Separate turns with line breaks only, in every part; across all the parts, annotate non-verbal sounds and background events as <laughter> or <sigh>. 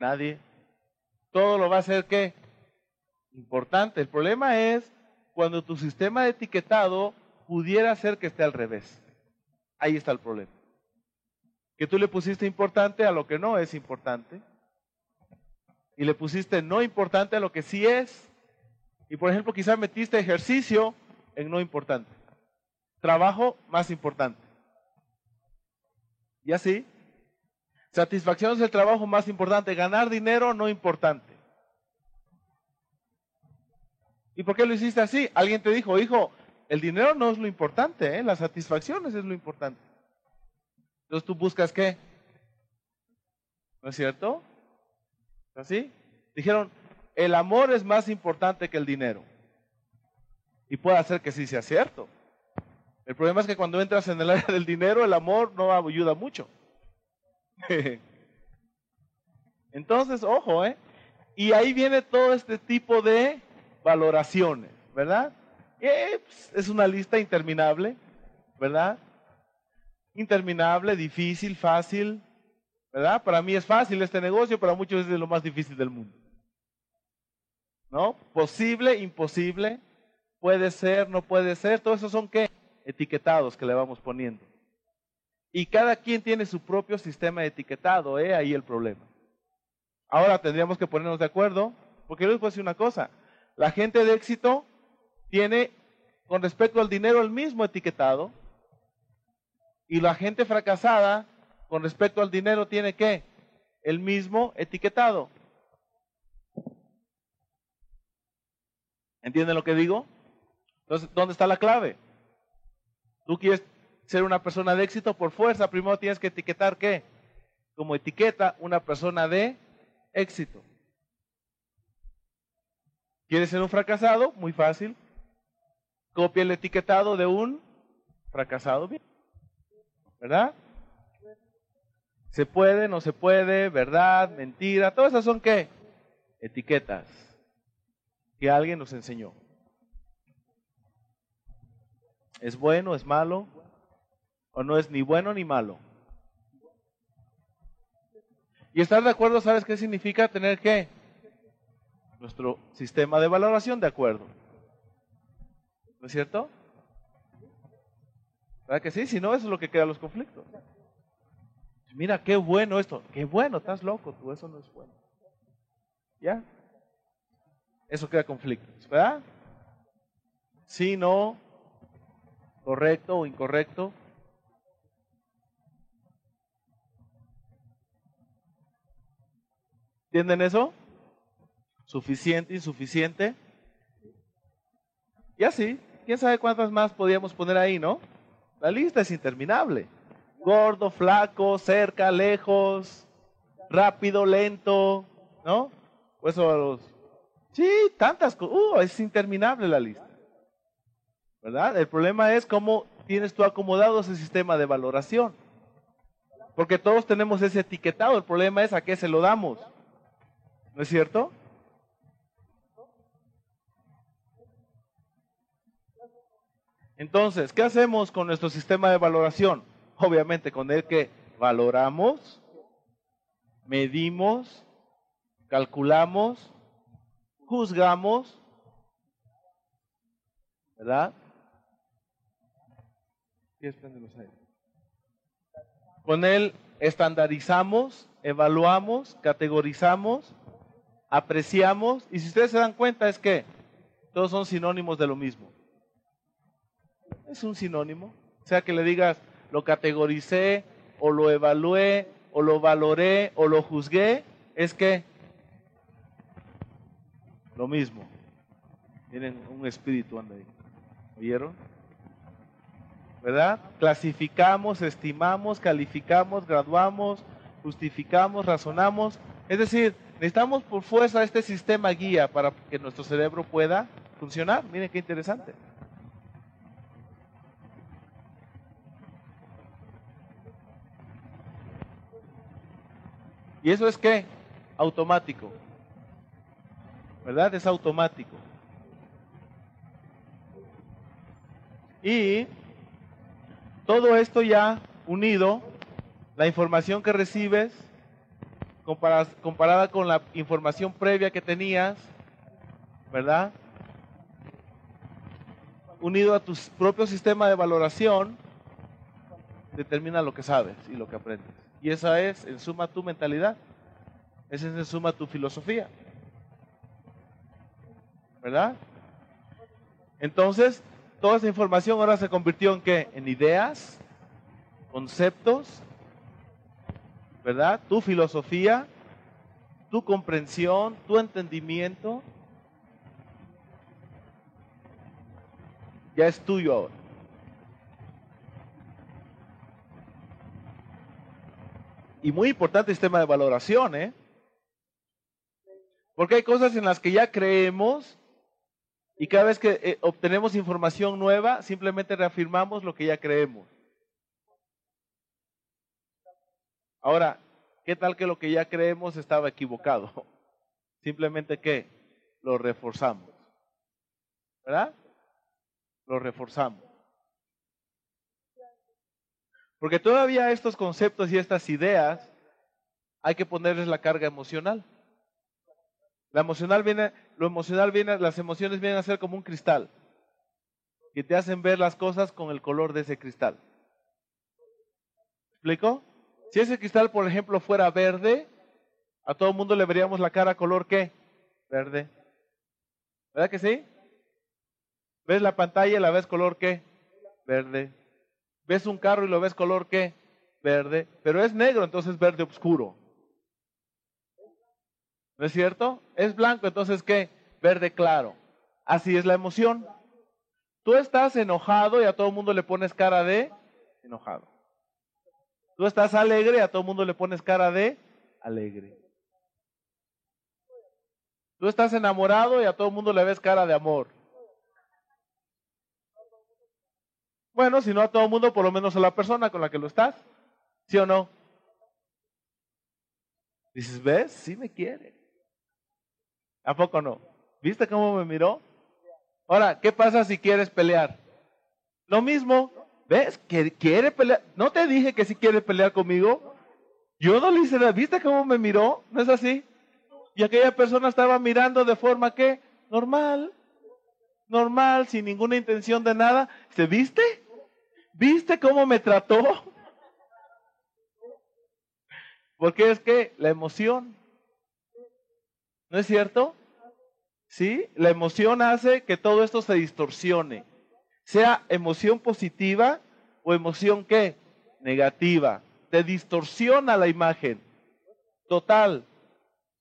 Nadie. Todo lo va a hacer qué? Importante. El problema es cuando tu sistema de etiquetado pudiera ser que esté al revés. Ahí está el problema. Que tú le pusiste importante a lo que no es importante. Y le pusiste no importante a lo que sí es. Y por ejemplo, quizás metiste ejercicio en no importante. Trabajo más importante. ¿Y así? Satisfacción es el trabajo más importante. Ganar dinero no importante. ¿Y por qué lo hiciste así? Alguien te dijo, hijo, el dinero no es lo importante, ¿eh? las satisfacciones es lo importante. Entonces tú buscas qué? ¿No es cierto? ¿Así? Dijeron, el amor es más importante que el dinero. Y puede hacer que sí sea cierto. El problema es que cuando entras en el área del dinero, el amor no ayuda mucho. <laughs> Entonces, ojo, ¿eh? Y ahí viene todo este tipo de valoraciones, ¿verdad? Es una lista interminable, ¿verdad? Interminable, difícil, fácil, ¿verdad? Para mí es fácil este negocio, para muchos es lo más difícil del mundo. ¿No? Posible, imposible, puede ser, no puede ser, todo eso son qué? Etiquetados que le vamos poniendo. Y cada quien tiene su propio sistema de etiquetado, ¿eh? Ahí el problema. Ahora tendríamos que ponernos de acuerdo, porque les voy a decir una cosa. La gente de éxito tiene, con respecto al dinero, el mismo etiquetado. Y la gente fracasada, con respecto al dinero, tiene qué? El mismo etiquetado. ¿Entienden lo que digo? Entonces, ¿dónde está la clave? Tú quieres ser una persona de éxito por fuerza, primero tienes que etiquetar qué? Como etiqueta una persona de éxito. ¿Quieres ser un fracasado? Muy fácil. Copia el etiquetado de un fracasado. Bien. ¿Verdad? Se puede, no se puede, verdad, mentira. Todas esas son qué? Etiquetas que alguien nos enseñó. ¿Es bueno, es malo? ¿O no es ni bueno ni malo? Y estar de acuerdo, ¿sabes qué significa tener qué? Nuestro sistema de valoración de acuerdo. ¿No es cierto? ¿Verdad que sí? Si no, eso es lo que queda los conflictos. Mira, qué bueno esto. Qué bueno, estás loco tú, eso no es bueno. ¿Ya? Eso queda conflictos, ¿verdad? Sí, no, correcto o incorrecto. ¿Entienden eso? Suficiente, insuficiente. Y así, quién sabe cuántas más podíamos poner ahí, ¿no? La lista es interminable. Gordo, flaco, cerca, lejos, rápido, lento, ¿no? Pues los... Sí, tantas cosas. Uh, es interminable la lista. ¿verdad? El problema es cómo tienes tú acomodado ese sistema de valoración. Porque todos tenemos ese etiquetado, el problema es a qué se lo damos. ¿No es cierto? Entonces, ¿qué hacemos con nuestro sistema de valoración? Obviamente con el que valoramos, medimos, calculamos, juzgamos, ¿verdad? Con él estandarizamos, evaluamos, categorizamos, apreciamos, y si ustedes se dan cuenta es que todos son sinónimos de lo mismo. Es un sinónimo. O sea que le digas, lo categoricé, o lo evalué, o lo valoré, o lo juzgué, es que lo mismo. Tienen un espíritu anda ahí. ¿Oyeron? ¿verdad? Clasificamos, estimamos, calificamos, graduamos, justificamos, razonamos. Es decir, necesitamos por fuerza este sistema guía para que nuestro cerebro pueda funcionar. Miren qué interesante. ¿Y eso es qué? Automático. ¿Verdad? Es automático. Y todo esto ya unido, la información que recibes, comparada con la información previa que tenías, ¿verdad? Unido a tu propio sistema de valoración, determina lo que sabes y lo que aprendes. Y esa es, en suma, tu mentalidad. Esa es, en suma, tu filosofía. ¿Verdad? Entonces, toda esa información ahora se convirtió en qué? En ideas, conceptos, ¿verdad? Tu filosofía, tu comprensión, tu entendimiento, ya es tuyo ahora. Y muy importante el sistema de valoración, ¿eh? Porque hay cosas en las que ya creemos y cada vez que eh, obtenemos información nueva, simplemente reafirmamos lo que ya creemos. Ahora, ¿qué tal que lo que ya creemos estaba equivocado? <laughs> Simplemente que lo reforzamos. ¿Verdad? Lo reforzamos. Porque todavía estos conceptos y estas ideas hay que ponerles la carga emocional. La emocional viene, lo emocional viene, las emociones vienen a ser como un cristal que te hacen ver las cosas con el color de ese cristal. ¿Explico? Si ese cristal, por ejemplo, fuera verde, a todo el mundo le veríamos la cara color qué? Verde. ¿Verdad que sí? ¿Ves la pantalla y la ves color qué? Verde. ¿Ves un carro y lo ves color qué? Verde. Pero es negro, entonces verde oscuro. ¿No es cierto? Es blanco, entonces ¿qué? Verde claro. Así es la emoción. Tú estás enojado y a todo el mundo le pones cara de enojado. Tú estás alegre a todo el mundo le pones cara de alegre. Tú estás enamorado y a todo el mundo le ves cara de amor. Bueno, si no a todo el mundo, por lo menos a la persona con la que lo estás. ¿Sí o no? Dices, ¿ves? Sí me quiere. ¿A poco no? ¿Viste cómo me miró? Ahora, ¿qué pasa si quieres pelear? Lo mismo. ¿Ves? ¿Quiere pelear? ¿No te dije que si quiere pelear conmigo? Yo no le hice nada. ¿Viste cómo me miró? ¿No es así? Y aquella persona estaba mirando de forma que normal normal, sin ninguna intención de nada. ¿Se viste? ¿Viste cómo me trató? Porque es que la emoción, ¿no es cierto? ¿Sí? La emoción hace que todo esto se distorsione. Sea emoción positiva o emoción qué? Negativa. Te distorsiona la imagen. Total.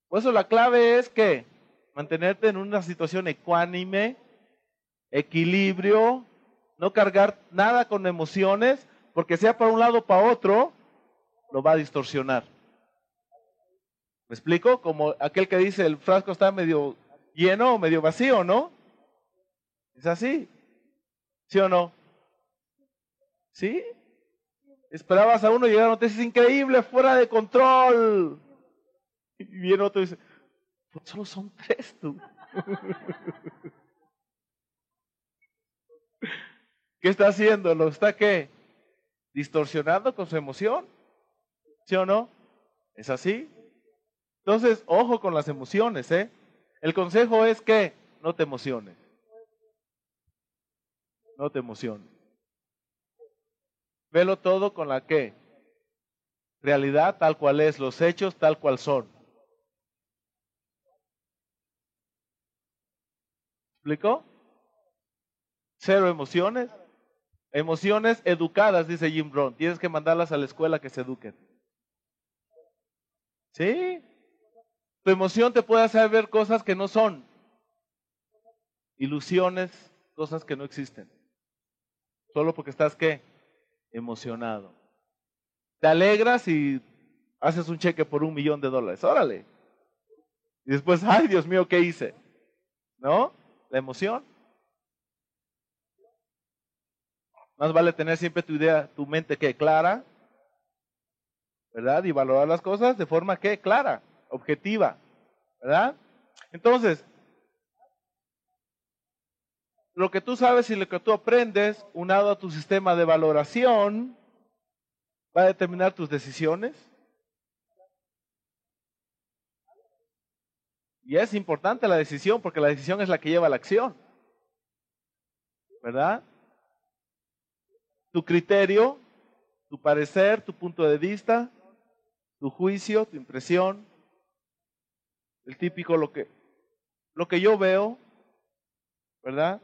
Por eso la clave es que mantenerte en una situación ecuánime, equilibrio, no cargar nada con emociones, porque sea para un lado o para otro, lo va a distorsionar. ¿Me explico? Como aquel que dice el frasco está medio lleno o medio vacío, ¿no? ¿Es así? ¿Sí o no? ¿Sí? Esperabas a uno y llegar a es increíble, fuera de control. Y viene otro y dice, pues solo son tres tú. <laughs> ¿Qué está haciendo? ¿Lo está qué? Distorsionando con su emoción. ¿Sí o no? ¿Es así? Entonces, ojo con las emociones, ¿eh? El consejo es que no te emociones. No te emociones. Velo todo con la que realidad tal cual es, los hechos tal cual son. ¿Explicó? Cero emociones. Emociones educadas, dice Jim Brown. Tienes que mandarlas a la escuela que se eduquen. ¿Sí? Tu emoción te puede hacer ver cosas que no son. Ilusiones, cosas que no existen. Solo porque estás qué? Emocionado. Te alegras y haces un cheque por un millón de dólares. Órale. Y después, ay Dios mío, ¿qué hice? ¿No? La emoción. Más vale tener siempre tu idea, tu mente que clara, ¿verdad? Y valorar las cosas de forma que clara, objetiva, ¿verdad? Entonces, lo que tú sabes y lo que tú aprendes, unado a tu sistema de valoración, va a determinar tus decisiones, Y es importante la decisión porque la decisión es la que lleva a la acción. ¿Verdad? Tu criterio, tu parecer, tu punto de vista, tu juicio, tu impresión, el típico lo que lo que yo veo, ¿verdad?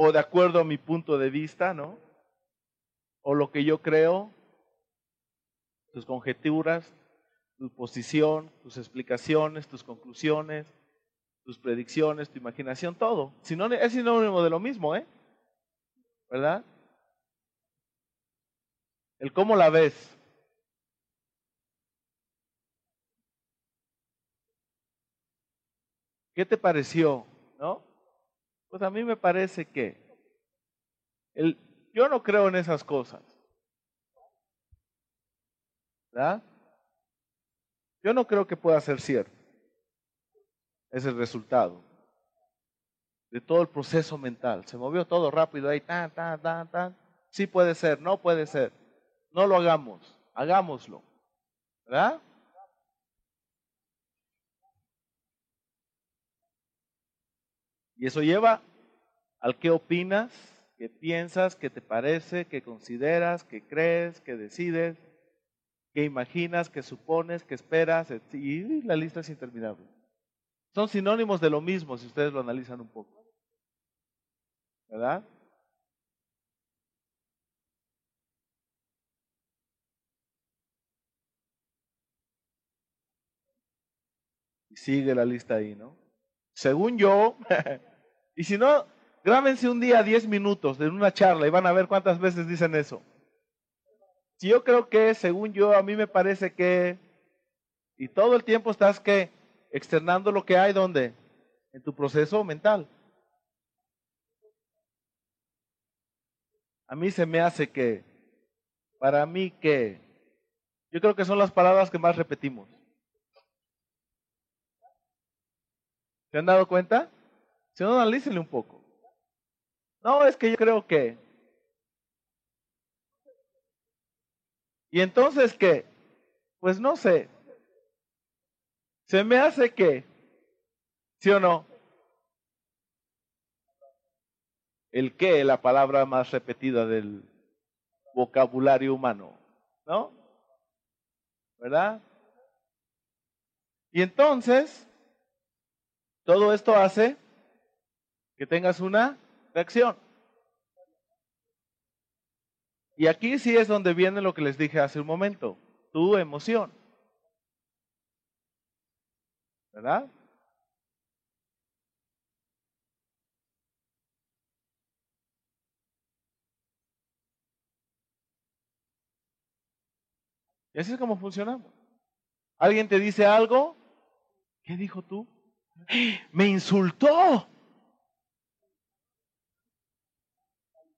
O de acuerdo a mi punto de vista, ¿no? O lo que yo creo, tus conjeturas, tu posición, tus explicaciones, tus conclusiones, tus predicciones, tu imaginación, todo. es sinónimo de lo mismo, ¿eh? ¿Verdad? El cómo la ves. ¿Qué te pareció? ¿No? Pues a mí me parece que el, yo no creo en esas cosas. ¿Verdad? Yo no creo que pueda ser cierto. Es el resultado de todo el proceso mental. Se movió todo rápido ahí, tan, tan, tan, tan. Sí puede ser, no puede ser. No lo hagamos, hagámoslo. ¿Verdad? Y eso lleva al qué opinas, qué piensas, qué te parece, qué consideras, qué crees, qué decides que imaginas, que supones, que esperas, y la lista es interminable. Son sinónimos de lo mismo si ustedes lo analizan un poco. ¿Verdad? Y sigue la lista ahí, ¿no? Según yo, <laughs> y si no, grábense un día 10 minutos de una charla y van a ver cuántas veces dicen eso. Si yo creo que, según yo, a mí me parece que, y todo el tiempo estás que externando lo que hay, ¿dónde? En tu proceso mental. A mí se me hace que, para mí que, yo creo que son las palabras que más repetimos. ¿Se han dado cuenta? Si no, analícenle un poco. No, es que yo creo que, Y entonces, ¿qué? Pues no sé. Se me hace que, ¿sí o no? El qué, la palabra más repetida del vocabulario humano, ¿no? ¿Verdad? Y entonces, todo esto hace que tengas una reacción. Y aquí sí es donde viene lo que les dije hace un momento, tu emoción. ¿Verdad? Y así es como funcionamos. Alguien te dice algo, ¿qué dijo tú? Me insultó.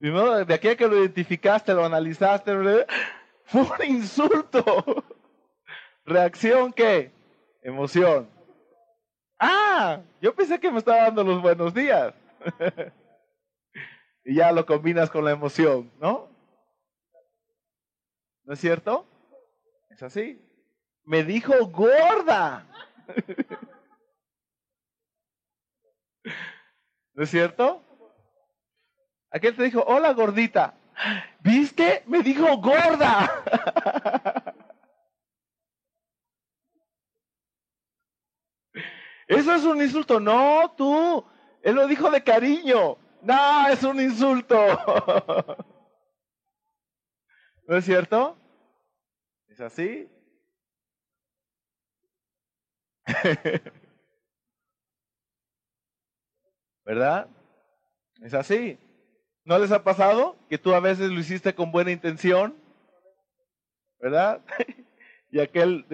Primero, de aquí que lo identificaste, lo analizaste, <laughs> fue un insulto. ¿Reacción qué? Emoción. Ah, yo pensé que me estaba dando los buenos días. <laughs> y ya lo combinas con la emoción, ¿no? ¿No es cierto? Es así. Me dijo gorda. <laughs> ¿No es cierto? Aquel te dijo, hola gordita. ¿Viste? Me dijo gorda. <laughs> Eso es un insulto. No, tú. Él lo dijo de cariño. No, es un insulto. <laughs> ¿No es cierto? ¿Es así? <laughs> ¿Verdad? Es así. ¿No les ha pasado que tú a veces lo hiciste con buena intención? ¿Verdad? y aquel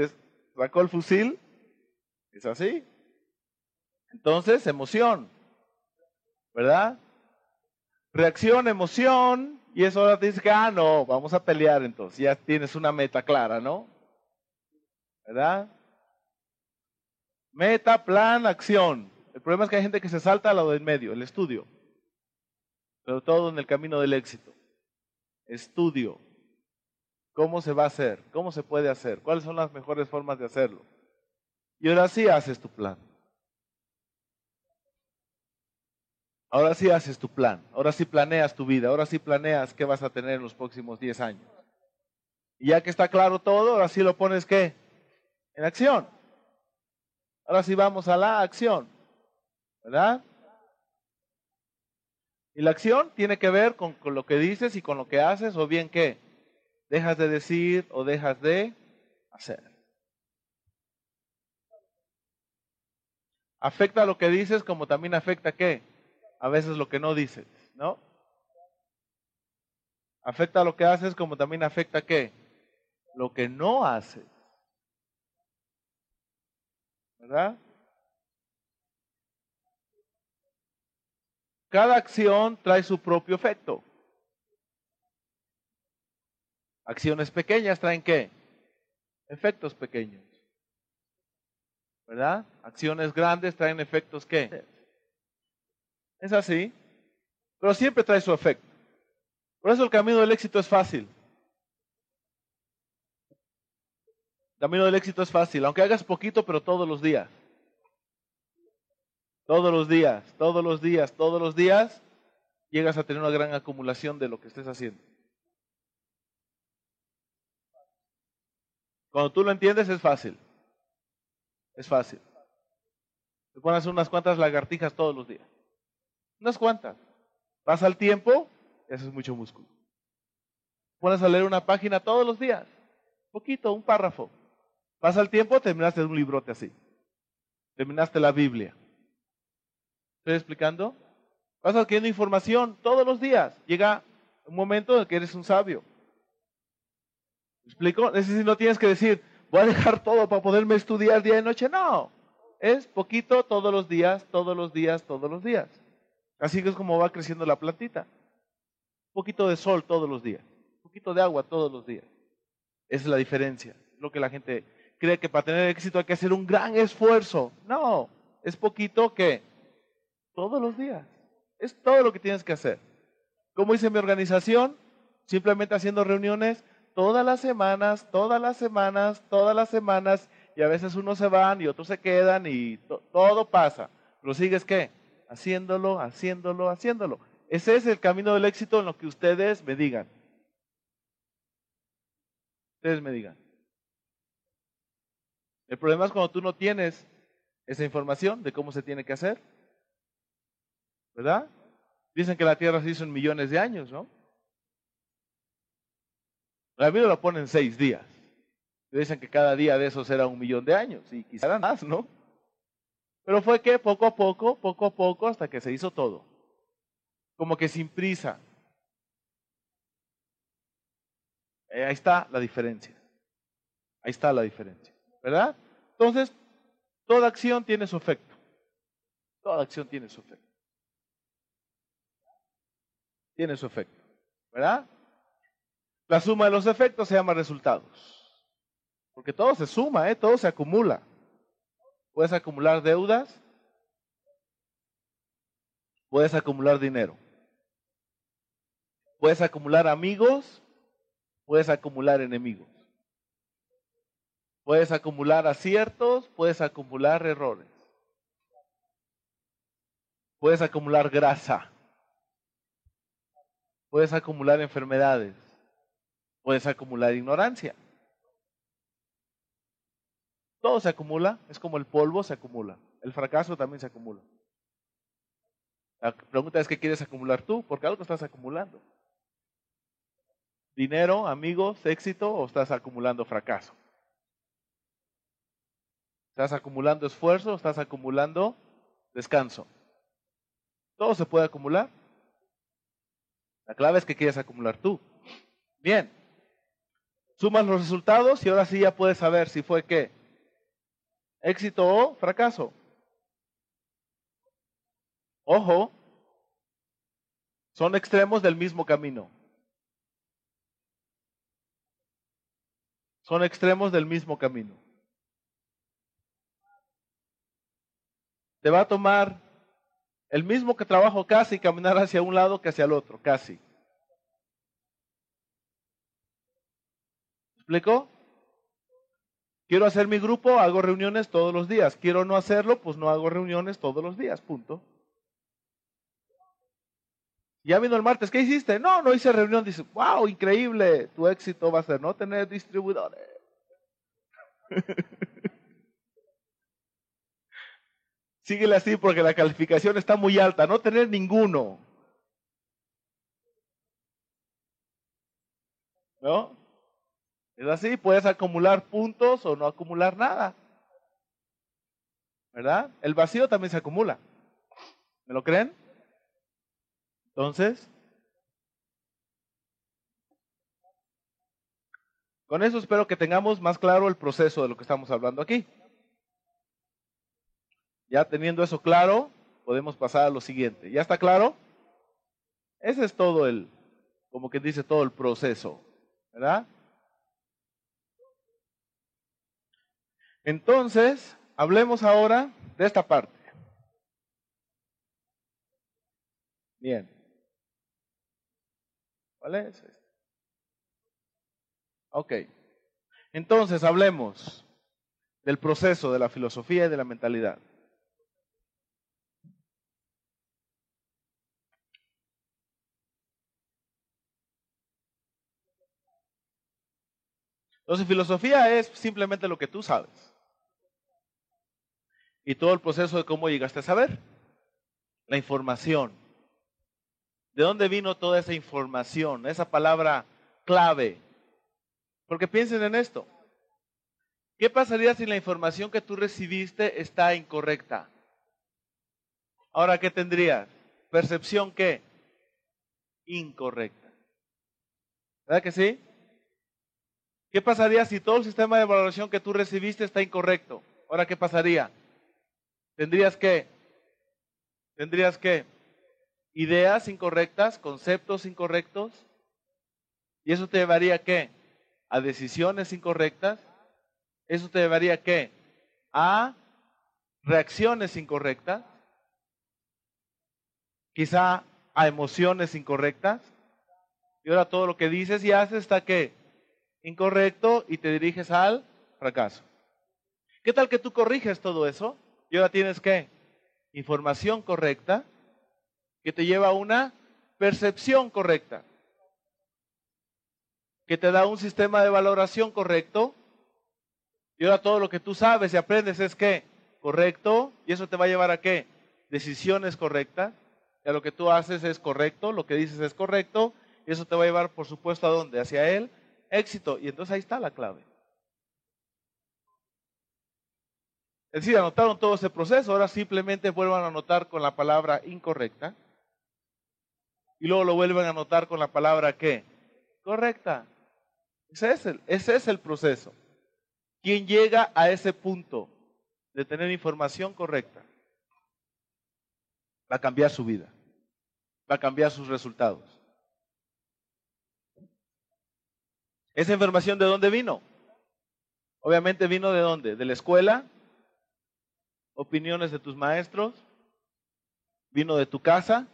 sacó el fusil. Es así. Entonces, emoción. ¿Verdad? Reacción, emoción. Y eso ahora te dice ah, no, vamos a pelear entonces. Ya tienes una meta clara, ¿no? ¿Verdad? Meta, plan, acción. El problema es que hay gente que se salta a lo del medio, el estudio pero todo en el camino del éxito. Estudio. ¿Cómo se va a hacer? ¿Cómo se puede hacer? ¿Cuáles son las mejores formas de hacerlo? Y ahora sí haces tu plan. Ahora sí haces tu plan. Ahora sí planeas tu vida. Ahora sí planeas qué vas a tener en los próximos 10 años. Y ya que está claro todo, ahora sí lo pones qué? En acción. Ahora sí vamos a la acción. ¿Verdad? Y la acción tiene que ver con, lo que dices y con lo que haces, o bien qué? Dejas de decir o dejas de hacer. Afecta lo que dices como también afecta qué? A veces lo que no dices, ¿no? Afecta lo que haces como también afecta qué? Lo que no haces. ¿Verdad? Cada acción trae su propio efecto. Acciones pequeñas traen qué? Efectos pequeños. ¿Verdad? Acciones grandes traen efectos qué? Es así. Pero siempre trae su efecto. Por eso el camino del éxito es fácil. El camino del éxito es fácil, aunque hagas poquito, pero todos los días. Todos los días, todos los días, todos los días, llegas a tener una gran acumulación de lo que estés haciendo. Cuando tú lo entiendes es fácil. Es fácil. Te pones unas cuantas lagartijas todos los días. Unas cuantas. Pasa el tiempo y haces mucho músculo. Pones a leer una página todos los días. Poquito, un párrafo. Pasa el tiempo, terminaste un librote así. Terminaste la Biblia. ¿Estoy explicando? Vas adquiriendo información todos los días. Llega un momento en que eres un sabio. ¿Me explico? Es decir, no tienes que decir, voy a dejar todo para poderme estudiar día y noche. No. Es poquito todos los días, todos los días, todos los días. Así que es como va creciendo la plantita. Un poquito de sol todos los días. Un poquito de agua todos los días. Esa es la diferencia. Lo que la gente cree que para tener éxito hay que hacer un gran esfuerzo. No. Es poquito que todos los días. Es todo lo que tienes que hacer. Como dice mi organización, simplemente haciendo reuniones todas las semanas, todas las semanas, todas las semanas, y a veces unos se van y otros se quedan y todo pasa. Pero sigues qué? haciéndolo, haciéndolo, haciéndolo. Ese es el camino del éxito en lo que ustedes me digan. Ustedes me digan. El problema es cuando tú no tienes esa información de cómo se tiene que hacer. ¿Verdad? Dicen que la Tierra se hizo en millones de años, ¿no? La Biblia lo pone en seis días. Dicen que cada día de esos era un millón de años y quizá más, ¿no? Pero fue que poco a poco, poco a poco, hasta que se hizo todo. Como que sin prisa. Eh, ahí está la diferencia. Ahí está la diferencia. ¿Verdad? Entonces, toda acción tiene su efecto. Toda acción tiene su efecto. Tiene su efecto. ¿Verdad? La suma de los efectos se llama resultados. Porque todo se suma, ¿eh? todo se acumula. Puedes acumular deudas, puedes acumular dinero, puedes acumular amigos, puedes acumular enemigos, puedes acumular aciertos, puedes acumular errores, puedes acumular grasa, puedes acumular enfermedades, puedes acumular ignorancia. Todo se acumula, es como el polvo se acumula. El fracaso también se acumula. La pregunta es, ¿qué quieres acumular tú? Porque algo estás acumulando. ¿Dinero, amigos, éxito o estás acumulando fracaso? ¿Estás acumulando esfuerzo estás acumulando descanso? Todo se puede acumular. La clave es que quieres acumular tú. Bien. Sumas los resultados y ahora sí ya puedes saber si fue qué éxito o fracaso. Ojo, son extremos del mismo camino. Son extremos del mismo camino. Te va a tomar el mismo que trabajo casi caminar hacia un lado que hacia el otro, casi. ¿Explico? Quiero hacer mi grupo, hago reuniones todos los días. Quiero no hacerlo, pues no hago reuniones todos los días, punto. Ya vino el martes, ¿qué hiciste? No, no hice reunión. Dice, wow, increíble, tu éxito va a ser no tener distribuidores. <laughs> Síguele así porque la calificación está muy alta, no tener ninguno. ¿No? Es así, puedes acumular puntos o no acumular nada. ¿Verdad? El vacío también se acumula. ¿Me lo creen? Entonces, con eso espero que tengamos más claro el proceso de lo que estamos hablando aquí. Ya teniendo eso claro, podemos pasar a lo siguiente. ¿Ya está claro? Ese es todo el, como que dice todo el proceso, ¿verdad? Entonces, hablemos ahora de esta parte. Bien. ¿Cuál es? Ok. Entonces, hablemos del proceso de la filosofía y de la mentalidad. Entonces, filosofía es simplemente lo que tú sabes y todo el proceso de cómo llegaste a saber. La información. ¿De dónde vino toda esa información? Esa palabra clave. Porque piensen en esto. ¿Qué pasaría si la información que tú recibiste está incorrecta? Ahora, ¿qué tendrías? ¿Percepción qué? Incorrecta. ¿Verdad que sí? ¿Qué pasaría si todo el sistema de evaluación que tú recibiste está incorrecto? Ahora, ¿qué pasaría? tendrías que, tendrías que, ideas incorrectas, conceptos incorrectos, y eso te llevaría a qué? A decisiones incorrectas, eso te llevaría a qué? A reacciones incorrectas, quizá a emociones incorrectas, y ahora todo lo que dices y haces está qué? Incorrecto y te diriges al fracaso. ¿Qué tal que tú corriges todo eso? Y ahora tienes que información correcta que te lleva a una percepción correcta, que te da un sistema de valoración correcto. Y ahora todo lo que tú sabes y aprendes es que correcto, y eso te va a llevar a qué? Decisiones correctas. Ya lo que tú haces es correcto, lo que dices es correcto, y eso te va a llevar, por supuesto, a dónde? Hacia él, éxito. Y entonces ahí está la clave. Es decir, anotaron todo ese proceso, ahora simplemente vuelvan a anotar con la palabra incorrecta. Y luego lo vuelven a anotar con la palabra qué? Correcta. Ese es el, ese es el proceso. Quien llega a ese punto de tener información correcta va a cambiar su vida, va a cambiar sus resultados. ¿Esa información de dónde vino? Obviamente vino de dónde? De la escuela, opiniones de tus maestros, vino de tu casa,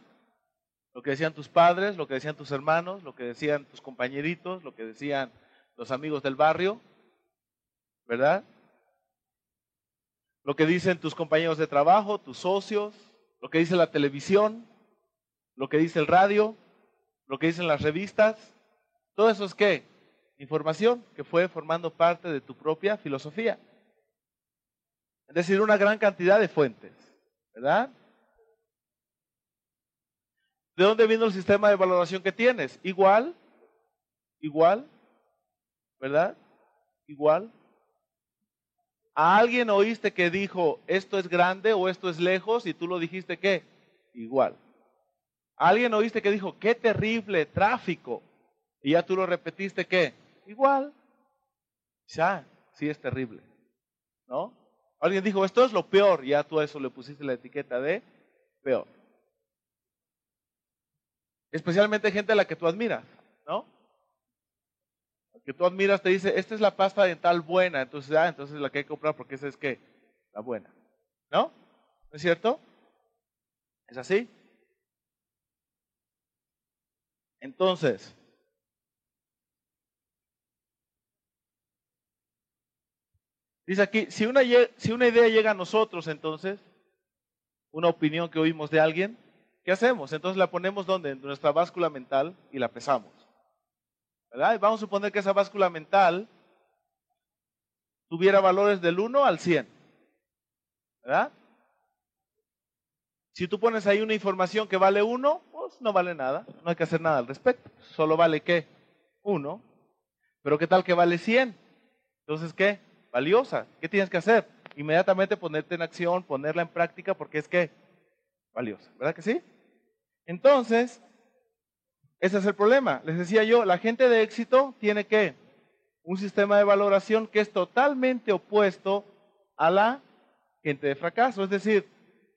lo que decían tus padres, lo que decían tus hermanos, lo que decían tus compañeritos, lo que decían los amigos del barrio, ¿verdad? Lo que dicen tus compañeros de trabajo, tus socios, lo que dice la televisión, lo que dice el radio, lo que dicen las revistas, todo eso es qué? Información que fue formando parte de tu propia filosofía. Es decir, una gran cantidad de fuentes, ¿verdad? ¿De dónde vino el sistema de valoración que tienes? Igual, igual, ¿verdad? Igual. ¿A alguien oíste que dijo esto es grande o esto es lejos y tú lo dijiste qué? Igual. ¿A alguien oíste que dijo qué terrible tráfico y ya tú lo repetiste qué? Igual. Ya, sí es terrible. ¿No? Alguien dijo, esto es lo peor, ya tú a eso le pusiste la etiqueta de peor. Especialmente gente a la que tú admiras, ¿no? La que tú admiras te dice, esta es la pasta dental buena, entonces, ah, entonces la que hay que comprar porque esa es que la buena, ¿no? ¿No es cierto? ¿Es así? Entonces, Dice aquí, si una, si una idea llega a nosotros, entonces, una opinión que oímos de alguien, ¿qué hacemos? Entonces la ponemos donde? En nuestra báscula mental y la pesamos. ¿Verdad? Y vamos a suponer que esa báscula mental tuviera valores del 1 al 100. ¿Verdad? Si tú pones ahí una información que vale 1, pues no vale nada, no hay que hacer nada al respecto. Solo vale qué? 1. Pero ¿qué tal que vale 100? Entonces, ¿qué? Valiosa. ¿Qué tienes que hacer? Inmediatamente ponerte en acción, ponerla en práctica porque es que valiosa. ¿Verdad que sí? Entonces, ese es el problema. Les decía yo, la gente de éxito tiene que un sistema de valoración que es totalmente opuesto a la gente de fracaso. Es decir,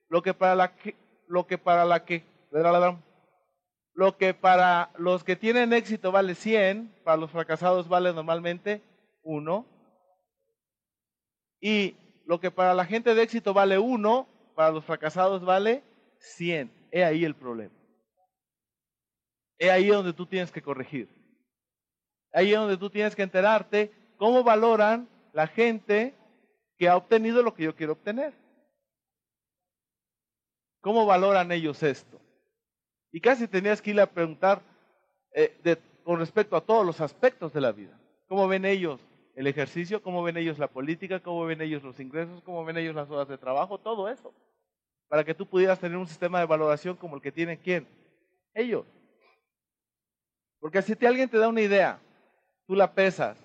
lo que para la que, lo que para la que lo que para los que tienen éxito vale 100, para los fracasados vale normalmente 1. Y lo que para la gente de éxito vale 1, para los fracasados vale 100. He ahí el problema. He ahí donde tú tienes que corregir. Ahí es donde tú tienes que enterarte cómo valoran la gente que ha obtenido lo que yo quiero obtener. ¿Cómo valoran ellos esto? Y casi tenías que ir a preguntar eh, con respecto a todos los aspectos de la vida. ¿Cómo ven ellos el ejercicio? ¿Cómo ven ellos la política? ¿Cómo ven ellos los ingresos? ¿Cómo ven ellos las horas de trabajo? Todo eso. Para que tú pudieras tener un sistema de valoración como el que tienen quién? Ellos. Porque si alguien te da una idea, tú la pesas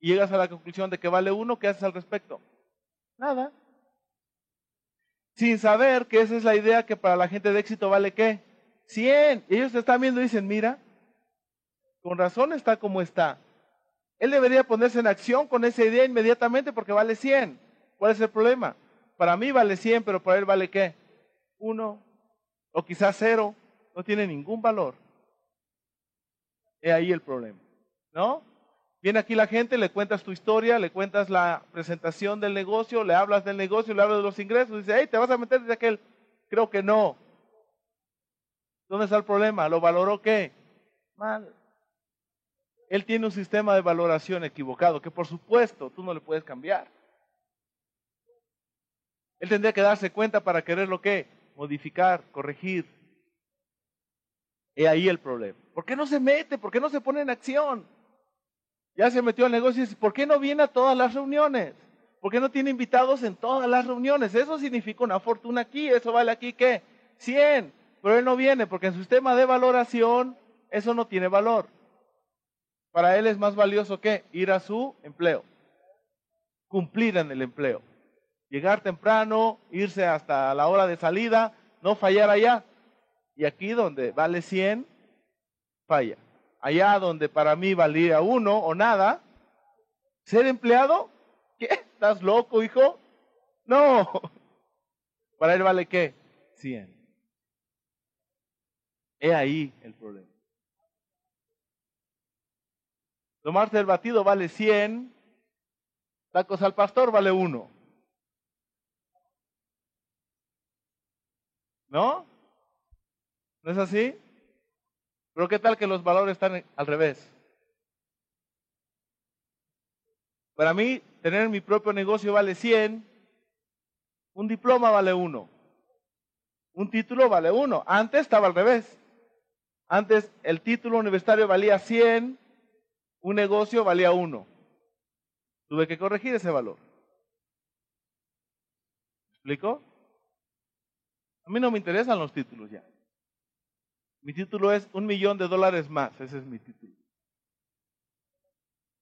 y llegas a la conclusión de que vale uno, ¿qué haces al respecto? Nada sin saber que esa es la idea que para la gente de éxito vale qué? 100. Y ellos te están viendo y dicen, mira, con razón está como está. Él debería ponerse en acción con esa idea inmediatamente porque vale 100. ¿Cuál es el problema? Para mí vale 100, pero para él vale qué? Uno, o quizás cero. No tiene ningún valor. Es ahí el problema. ¿No? Viene aquí la gente, le cuentas tu historia, le cuentas la presentación del negocio, le hablas del negocio, le hablas de los ingresos, dice, hey, ¿te vas a meter desde aquel? Creo que no. ¿Dónde está el problema? ¿Lo valoró qué? Mal. Él tiene un sistema de valoración equivocado, que por supuesto tú no le puedes cambiar. Él tendría que darse cuenta para quererlo qué? Modificar, corregir. Y ahí el problema. ¿Por qué no se mete? ¿Por qué no se pone en acción? ya se metió al negocio y dice, ¿por qué no viene a todas las reuniones? ¿Por qué no tiene invitados en todas las reuniones? Eso significa una fortuna aquí, eso vale aquí, ¿qué? 100. Pero él no viene porque en su sistema de valoración eso no tiene valor. Para él es más valioso que ir a su empleo, cumplir en el empleo, llegar temprano, irse hasta la hora de salida, no fallar allá. Y aquí donde vale 100, falla allá donde para mí valía uno o nada, ser empleado, ¿qué? ¿Estás loco, hijo? No. <laughs> Para él vale qué? 100. He ahí el problema. Tomarse el batido vale 100, tacos al pastor vale uno. ¿No? ¿No es así? Pero ¿qué tal que los valores están al revés? Para mí, tener mi propio negocio vale 100, un diploma vale 1, un título vale 1. Antes estaba al revés. Antes el título universitario valía 100, un negocio valía 1. Tuve que corregir ese valor. ¿Me explico? A mí no me interesan los títulos ya. Mi título es un millón de dólares más, ese es mi título.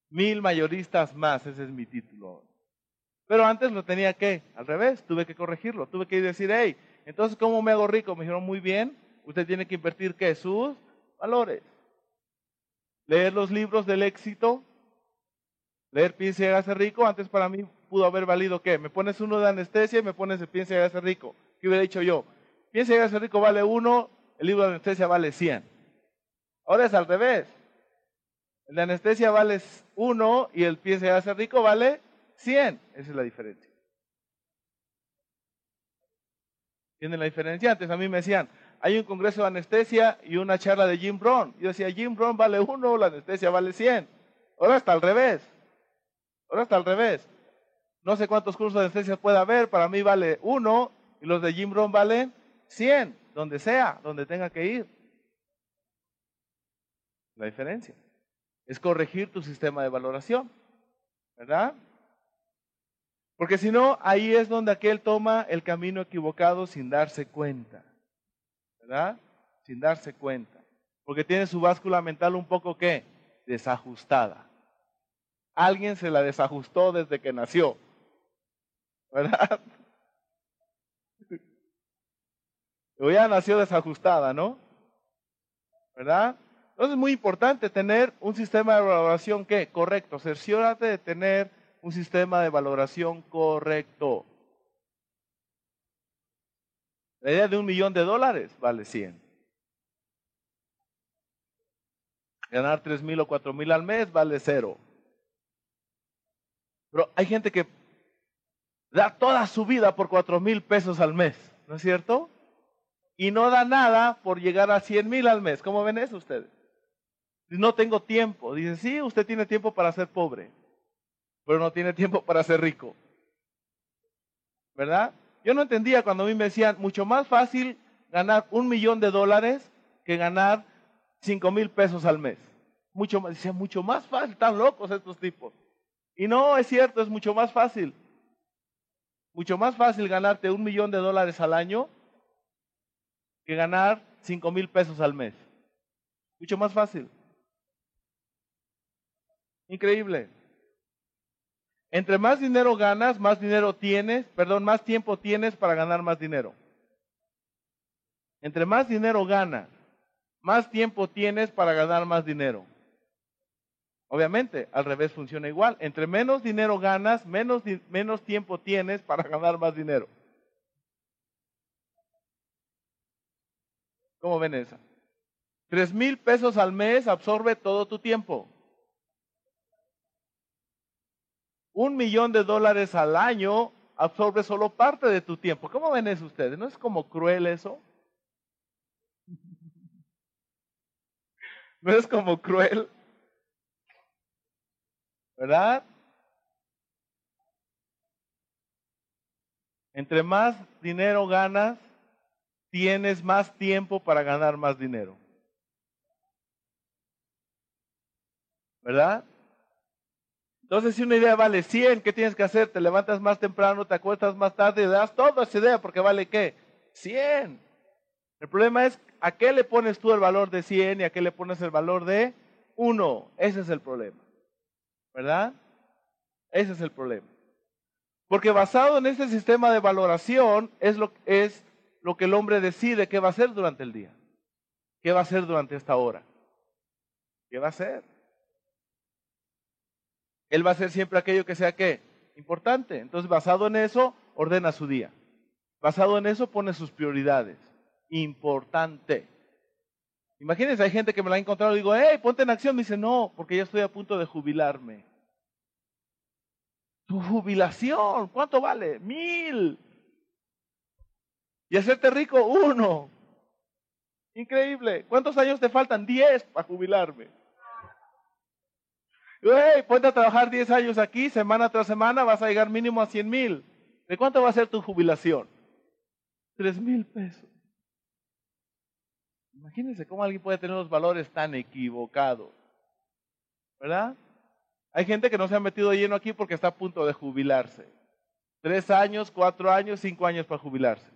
Mil mayoristas más, ese es mi título. Pero antes lo tenía que, al revés, tuve que corregirlo, tuve que decir, hey, entonces ¿cómo me hago rico? Me dijeron, muy bien, usted tiene que invertir qué? Sus valores. Leer los libros del éxito, leer Piense y hágase rico, antes para mí pudo haber valido qué? Me pones uno de anestesia y me pones el Piense y hágase rico. ¿Qué hubiera dicho yo? Piense y hágase rico vale uno, el libro de anestesia vale 100. Ahora es al revés. El de anestesia vale 1 y el pie se hace rico vale 100. Esa es la diferencia. ¿Tienen la diferencia? Antes a mí me decían, hay un congreso de anestesia y una charla de Jim Brown. Yo decía, Jim Brown vale 1, la anestesia vale 100. Ahora está al revés. Ahora está al revés. No sé cuántos cursos de anestesia puede haber, para mí vale uno y los de Jim Rohn valen 100, donde sea, donde tenga que ir. La diferencia es corregir tu sistema de valoración, ¿verdad? Porque si no, ahí es donde aquel toma el camino equivocado sin darse cuenta, ¿verdad? Sin darse cuenta. Porque tiene su báscula mental un poco, ¿qué? Desajustada. Alguien se la desajustó desde que nació, ¿verdad? <laughs> O ya nació desajustada, ¿no? ¿Verdad? Entonces es muy importante tener un sistema de valoración que correcto. Cerciórate de tener un sistema de valoración correcto. La idea de un millón de dólares vale 100. Ganar tres mil o cuatro mil al mes vale cero. Pero hay gente que da toda su vida por cuatro mil pesos al mes, ¿no es cierto? Y no da nada por llegar a cien mil al mes. ¿Cómo ven eso ustedes? No tengo tiempo. Dice, sí, usted tiene tiempo para ser pobre, pero no tiene tiempo para ser rico. ¿Verdad? Yo no entendía cuando a mí me decían, mucho más fácil ganar un millón de dólares que ganar cinco mil pesos al mes. Mucho más, mucho más fácil, están locos estos tipos. Y no, es cierto, es mucho más fácil. Mucho más fácil ganarte un millón de dólares al año que ganar cinco mil pesos al mes. Mucho más fácil. Increíble. Entre más dinero ganas, más dinero tienes, perdón, más tiempo tienes para ganar más dinero. Entre más dinero ganas, más tiempo tienes para ganar más dinero. Obviamente, al revés funciona igual. Entre menos dinero ganas, menos, menos tiempo tienes para <laughs> ganar más dinero. ¿Cómo ven esa? Tres mil pesos al mes absorbe todo tu tiempo. Un millón de dólares al año absorbe solo parte de tu tiempo. ¿Cómo ven eso ustedes? ¿No es como cruel eso? <laughs> ¿No es como cruel? ¿Verdad? Entre más dinero ganas, tienes más tiempo para ganar más dinero. ¿Verdad? Entonces, si una idea vale 100, ¿qué tienes que hacer? Te levantas más temprano, te acuestas más tarde y das toda esa idea porque vale qué? 100. El problema es a qué le pones tú el valor de 100 y a qué le pones el valor de 1. Ese es el problema. ¿verdad? Ese es el problema. Porque basado en este sistema de valoración es lo, es lo que el hombre decide qué va a hacer durante el día. ¿Qué va a hacer durante esta hora? ¿Qué va a hacer? Él va a hacer siempre aquello que sea qué? Importante. Entonces, basado en eso, ordena su día. Basado en eso, pone sus prioridades. Importante. Imagínense, hay gente que me la ha encontrado y digo, hey, ponte en acción. Me dice, no, porque ya estoy a punto de jubilarme. Tu jubilación, ¿cuánto vale? Mil. Y hacerte rico, uno. Increíble. ¿Cuántos años te faltan? Diez para jubilarme. Hey, ponte a trabajar diez años aquí, semana tras semana, vas a llegar mínimo a cien mil. ¿De cuánto va a ser tu jubilación? Tres mil pesos. Imagínense cómo alguien puede tener los valores tan equivocados. ¿Verdad? Hay gente que no se ha metido lleno aquí porque está a punto de jubilarse. Tres años, cuatro años, cinco años para jubilarse.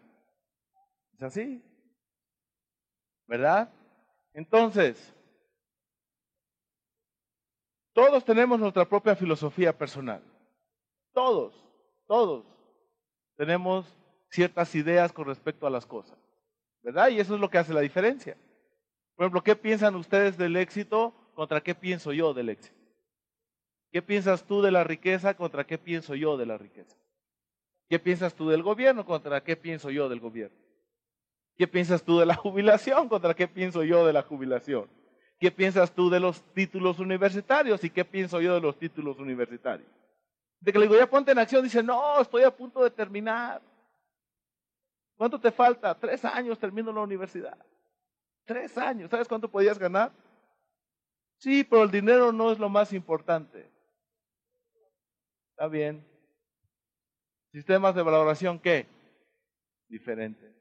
Es así. ¿Verdad? Entonces, todos tenemos nuestra propia filosofía personal. Todos, todos tenemos ciertas ideas con respecto a las cosas. ¿verdad? Y eso es lo que hace la diferencia. Por ejemplo, ¿qué piensan ustedes del éxito contra qué pienso yo del éxito? ¿Qué piensas tú de la riqueza contra qué pienso yo de la riqueza? ¿Qué piensas tú del gobierno contra qué pienso yo del gobierno? ¿Qué piensas tú de la <laughs> jubilación contra qué pienso yo de la jubilación? ¿Qué piensas tú de los títulos universitarios y qué pienso yo de los títulos universitarios? De que le digo, ya ponte en acción, dice, no, estoy a punto de terminar. ¿Cuánto te falta? Tres años termino la universidad. Tres años. ¿Sabes cuánto podías ganar? Sí, pero el dinero no es lo más importante. Está bien. Sistemas de valoración, ¿qué? Diferentes.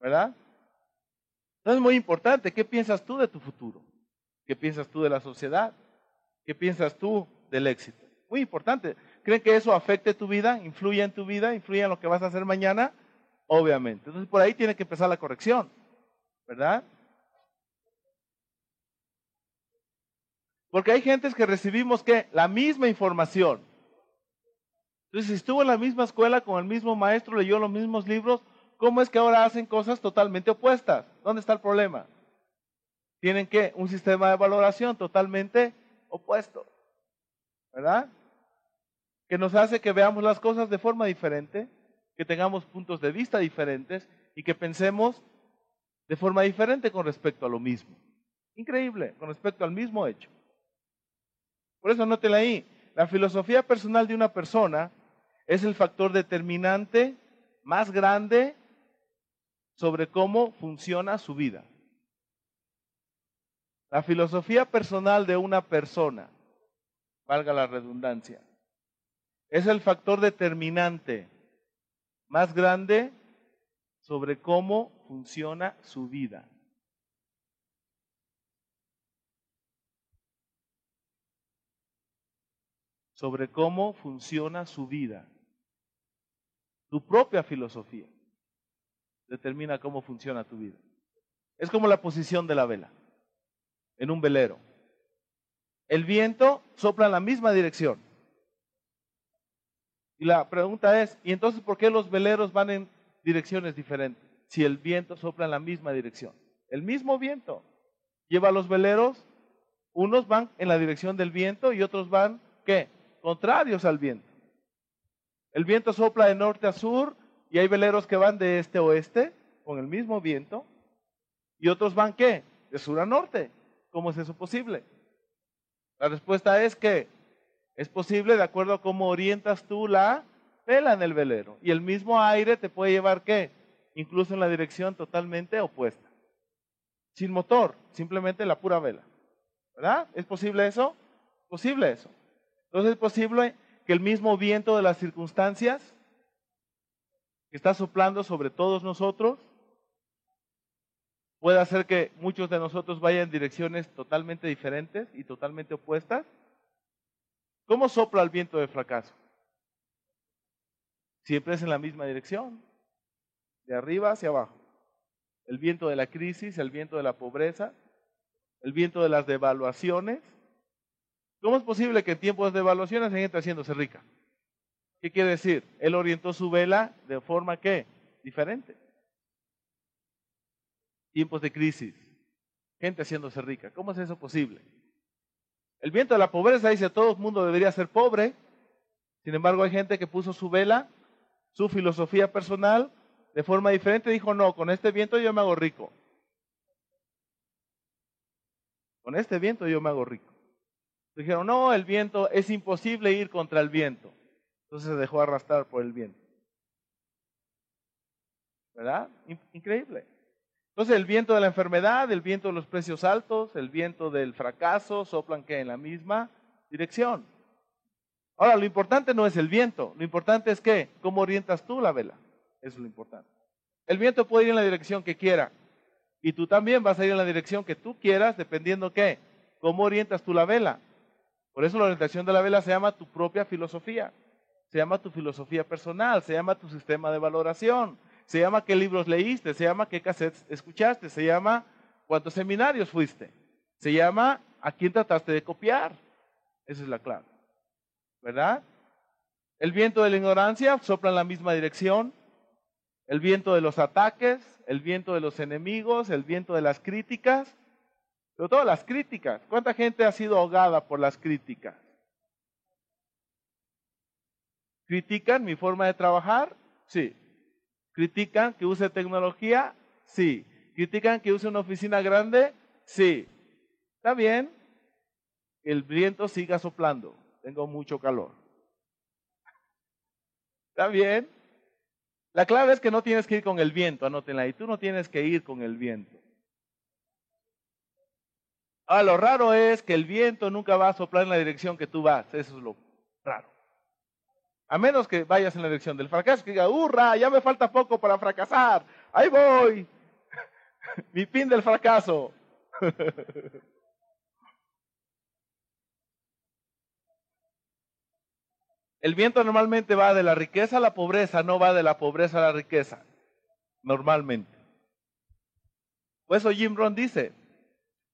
¿Verdad? Entonces es muy importante. ¿Qué piensas tú de tu futuro? ¿Qué piensas tú de la sociedad? ¿Qué piensas tú del éxito? Muy importante. ¿Creen que eso afecte tu vida? ¿Influye en tu vida? ¿Influye en lo que vas a hacer mañana? Obviamente. Entonces por ahí tiene que empezar la corrección. ¿Verdad? Porque hay gentes que recibimos que la misma información. Entonces, si estuvo en la misma escuela con el mismo maestro, leyó los mismos libros, ¿cómo es que ahora hacen cosas totalmente opuestas? ¿Dónde está el problema? Tienen que un sistema de valoración totalmente opuesto. ¿Verdad? Que nos hace que veamos las cosas de forma diferente, que tengamos puntos de vista diferentes y que pensemos de forma diferente con respecto a lo mismo. Increíble, con respecto al mismo hecho. Por eso anótela ahí. La filosofía personal de una persona es el factor determinante más grande sobre cómo funciona su vida. La filosofía personal de una persona, valga la redundancia, es el factor determinante más grande sobre cómo funciona su vida. sobre cómo funciona su vida. Tu propia filosofía determina cómo funciona tu vida. Es como la posición de la vela en un velero. El viento sopla en la misma dirección. Y la pregunta es, ¿y entonces por qué los veleros van en direcciones diferentes? Si el viento sopla en la misma dirección. El mismo viento lleva a los veleros, unos van en la dirección del viento y otros van, ¿qué? contrarios al viento. El viento sopla de norte a sur y hay veleros que van de este a oeste con el mismo viento y otros van qué? De sur a norte. ¿Cómo es eso posible? La respuesta es que es posible de acuerdo a cómo orientas tú la vela en el velero. Y el mismo aire te puede llevar qué? Incluso en la dirección totalmente opuesta. Sin motor, simplemente la pura vela. ¿Verdad? ¿Es posible eso? Posible eso. Entonces es posible que el mismo viento de las circunstancias que está soplando sobre todos nosotros pueda hacer que muchos de nosotros vayan en direcciones totalmente diferentes y totalmente opuestas. ¿Cómo sopla el viento de fracaso? Siempre es en la misma dirección, de arriba hacia abajo. El viento de la crisis, el viento de la pobreza, el viento de las devaluaciones, ¿Cómo es posible que en tiempos de evaluaciones hay gente haciéndose rica? ¿Qué quiere decir? Él orientó su vela de forma que diferente. Tiempos de crisis, gente haciéndose rica. ¿Cómo es eso posible? El viento de la pobreza dice todo el mundo debería ser pobre. Sin embargo, hay gente que puso su vela, su filosofía personal, de forma diferente. Dijo, no, con este viento yo me hago rico. Con este viento yo me hago rico. Dijeron, no, el viento, es imposible ir contra el viento. Entonces se dejó arrastrar por el viento. ¿Verdad? Increíble. Entonces el viento de la enfermedad, el viento de los precios altos, el viento del fracaso, soplan que en la misma dirección. Ahora, lo importante no es el viento, lo importante es que, ¿cómo orientas tú la vela? Eso es lo importante. El viento puede ir en la dirección que quiera y tú también vas a ir en la dirección que tú quieras, dependiendo qué, cómo orientas tú la vela. Por eso la orientación de la vela se llama tu propia filosofía, se llama tu filosofía personal, se llama tu sistema de valoración, se llama qué libros leíste, se llama qué cassettes escuchaste, se llama cuántos seminarios fuiste, se llama a quién trataste de copiar. Esa es la clave. ¿Verdad? El viento de la ignorancia sopla en la misma dirección. El viento de los ataques, el viento de los enemigos, el viento de las críticas, pero todas las críticas. ¿Cuánta gente ha sido ahogada por las críticas? ¿Critican mi forma de trabajar? Sí. ¿Critican que use tecnología? Sí. ¿Critican que use una oficina grande? Sí. Está bien. El viento siga soplando. Tengo mucho calor. ¿Está bien? La clave es que no tienes que ir con el viento, anótenla ahí. Tú no tienes que ir con el viento. Ah, lo raro es que el viento nunca va a soplar en la dirección que tú vas. Eso es lo raro. A menos que vayas en la dirección del fracaso, que diga, hurra, ya me falta poco para fracasar, ahí voy, <laughs> mi fin del fracaso. <laughs> El viento normalmente va de la riqueza a la pobreza, no va de la pobreza a la riqueza, normalmente. Por eso Jim Rohn dice,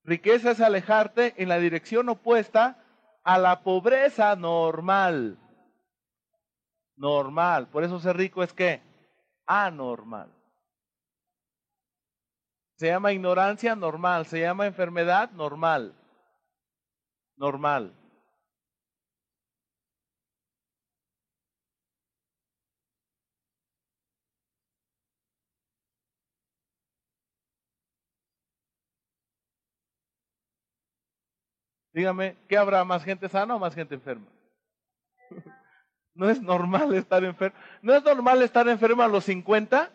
riqueza es alejarte en la dirección opuesta a la pobreza normal. Normal. Por eso ser rico es que anormal. Se llama ignorancia normal, se llama enfermedad normal. Normal. Dígame, ¿qué habrá? ¿Más gente sana o más gente enferma? <laughs> No es normal estar enfermo. ¿No es normal estar enfermo a los 50?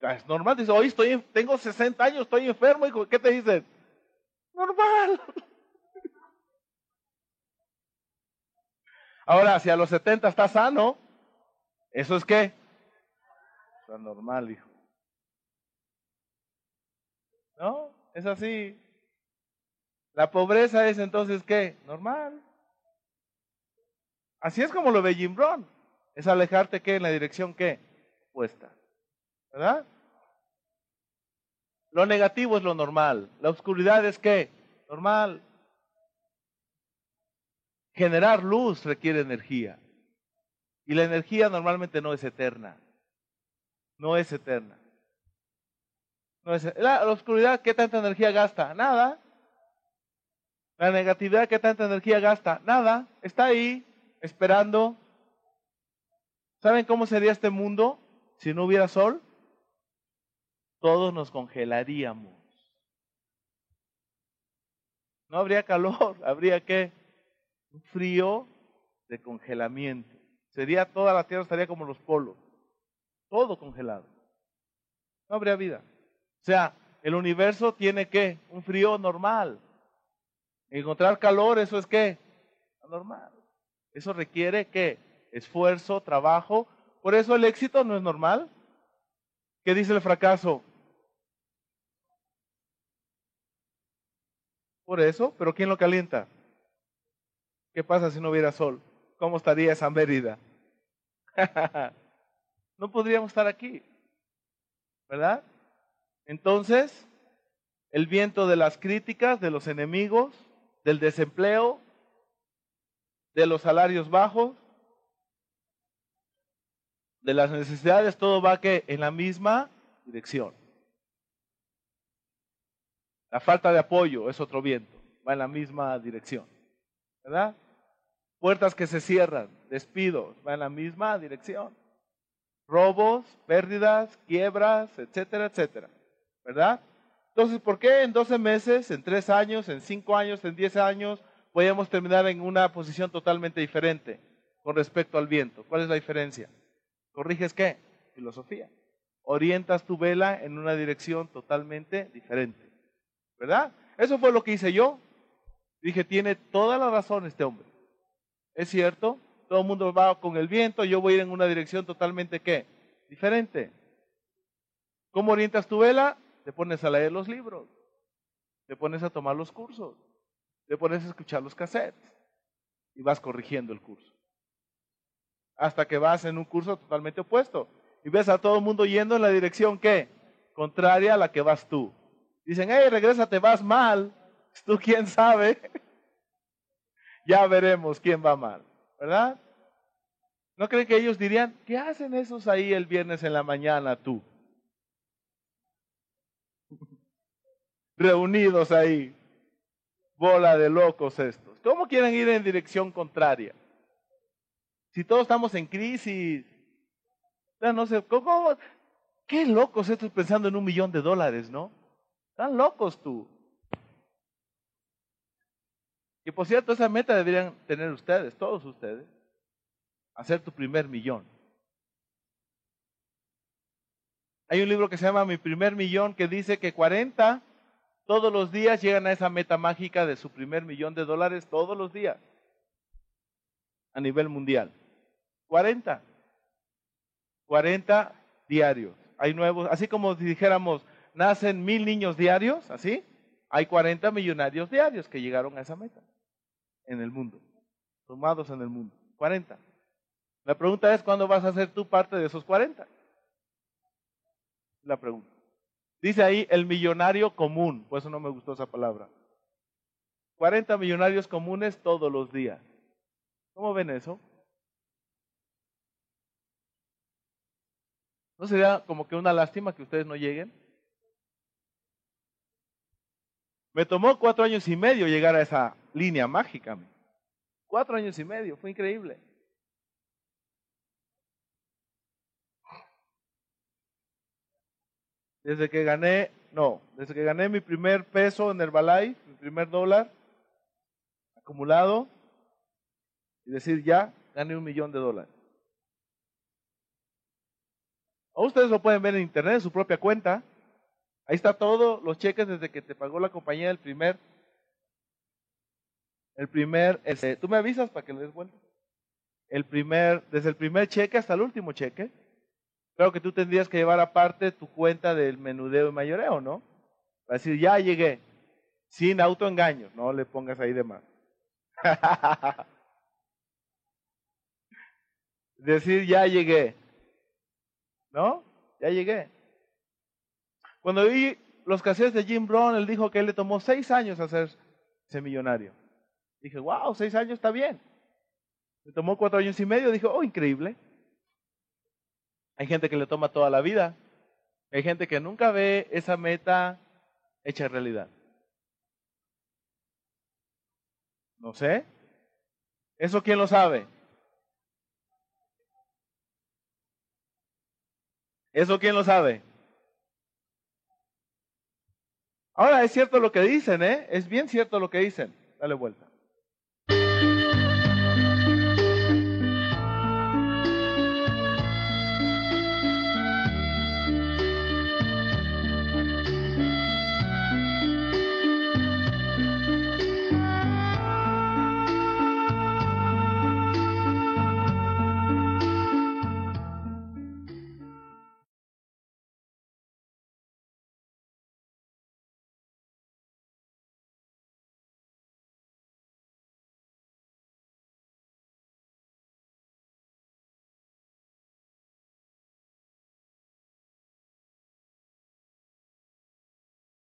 Es normal, dice, hoy estoy, tengo 60 años, estoy enfermo, y ¿qué te dicen? Normal. <laughs> Ahora, si a los 70 está sano, ¿eso es qué? Está normal, hijo. ¿No? Es así. La pobreza es entonces qué? Normal. Así es como lo ve Jim Brown. Es alejarte qué? En la dirección qué? Puesta. ¿Verdad? Lo negativo es lo normal. La oscuridad es qué? Normal. Generar luz requiere energía. Y la energía normalmente no es eterna. No es eterna. Es, la, la oscuridad, ¿qué tanta energía gasta? Nada. La negatividad, ¿qué tanta energía gasta? Nada. Está ahí, esperando. ¿Saben cómo sería este mundo si no hubiera sol? todos nos congelaríamos. No habría calor, <laughs> habría que un frío de congelamiento. Sería toda la tierra estaría como los polos, todo congelado. No habría vida. O sea, el universo tiene que un frío normal. Encontrar calor, eso es qué? Normal. Eso requiere qué? Esfuerzo, trabajo. Por eso el éxito no es normal. ¿Qué dice el fracaso? Por eso, pero ¿quién lo calienta? ¿Qué pasa si no hubiera sol? ¿Cómo estaría esa Mérida? <laughs> no podríamos estar aquí, ¿verdad? Entonces, el viento de las críticas, de los enemigos, del desempleo, de los salarios bajos, de las necesidades, todo va que en la misma dirección. La falta de apoyo es otro viento, va en la misma dirección. ¿Verdad? Puertas que se cierran, despidos, va en la misma dirección. Robos, pérdidas, quiebras, etcétera, etcétera. ¿Verdad? Entonces, ¿por qué en 12 meses, en 3 años, en 5 años, en 10 años, podemos terminar en una posición totalmente diferente con respecto al viento? ¿Cuál es la diferencia? ¿Corriges qué? Filosofía. Orientas tu vela en una dirección totalmente diferente. ¿Verdad? Eso fue lo que hice yo. Dije, tiene toda la razón este hombre. Es cierto, todo el mundo va con el viento, yo voy a ir en una dirección totalmente qué? Diferente. ¿Cómo orientas tu vela? Te pones a leer los libros, te pones a tomar los cursos, te pones a escuchar los cassettes y vas corrigiendo el curso. Hasta que vas en un curso totalmente opuesto y ves a todo el mundo yendo en la dirección que contraria a la que vas tú. Dicen, hey, regrésate, vas mal. <laughs> ¿Tú quién sabe? <laughs> ya veremos quién va mal, ¿verdad? ¿No creen que ellos dirían, ¿qué hacen esos ahí el viernes en la mañana tú? <laughs> Reunidos ahí, bola de locos estos. ¿Cómo quieren ir en dirección contraria? Si todos estamos en crisis, no sé, ¿cómo? Qué locos estos pensando en un millón de dólares, ¿no? Están locos tú. Y por cierto, esa meta deberían tener ustedes, todos ustedes, hacer tu primer millón. Hay un libro que se llama Mi primer millón que dice que 40 todos los días llegan a esa meta mágica de su primer millón de dólares todos los días. a nivel mundial. 40. 40 diarios. Hay nuevos, así como dijéramos, nacen mil niños diarios, así, hay 40 millonarios diarios que llegaron a esa meta en el mundo, sumados en el mundo. 40. La pregunta es, ¿cuándo vas a ser tú parte de esos 40? La pregunta. Dice ahí el millonario común, por eso no me gustó esa palabra. 40 millonarios comunes todos los días. ¿Cómo ven eso? ¿No sería como que una lástima que ustedes no lleguen? Me tomó cuatro años y medio llegar a esa línea mágica. Cuatro años y medio, fue increíble. Desde que gané, no, desde que gané mi primer peso en Herbalife, mi primer dólar acumulado, y decir ya, gané un millón de dólares. O ustedes lo pueden ver en internet, en su propia cuenta. Ahí está todo, los cheques desde que te pagó la compañía el primer, el primer, este, tú me avisas para que le des vuelta. El primer, desde el primer cheque hasta el último cheque. Claro que tú tendrías que llevar aparte tu cuenta del menudeo y mayoreo, ¿no? Para decir, ya llegué, sin autoengaño, no le pongas ahí de más. <laughs> decir, ya llegué. ¿No? Ya llegué. Cuando vi los cassettes de Jim Brown, él dijo que él le tomó seis años hacerse millonario. Dije, wow, seis años está bien. Le tomó cuatro años y medio. Dije, oh, increíble. Hay gente que le toma toda la vida. Hay gente que nunca ve esa meta hecha realidad. No sé. ¿Eso quién lo sabe? ¿Eso quién lo sabe? Ahora es cierto lo que dicen, ¿eh? Es bien cierto lo que dicen. Dale vuelta.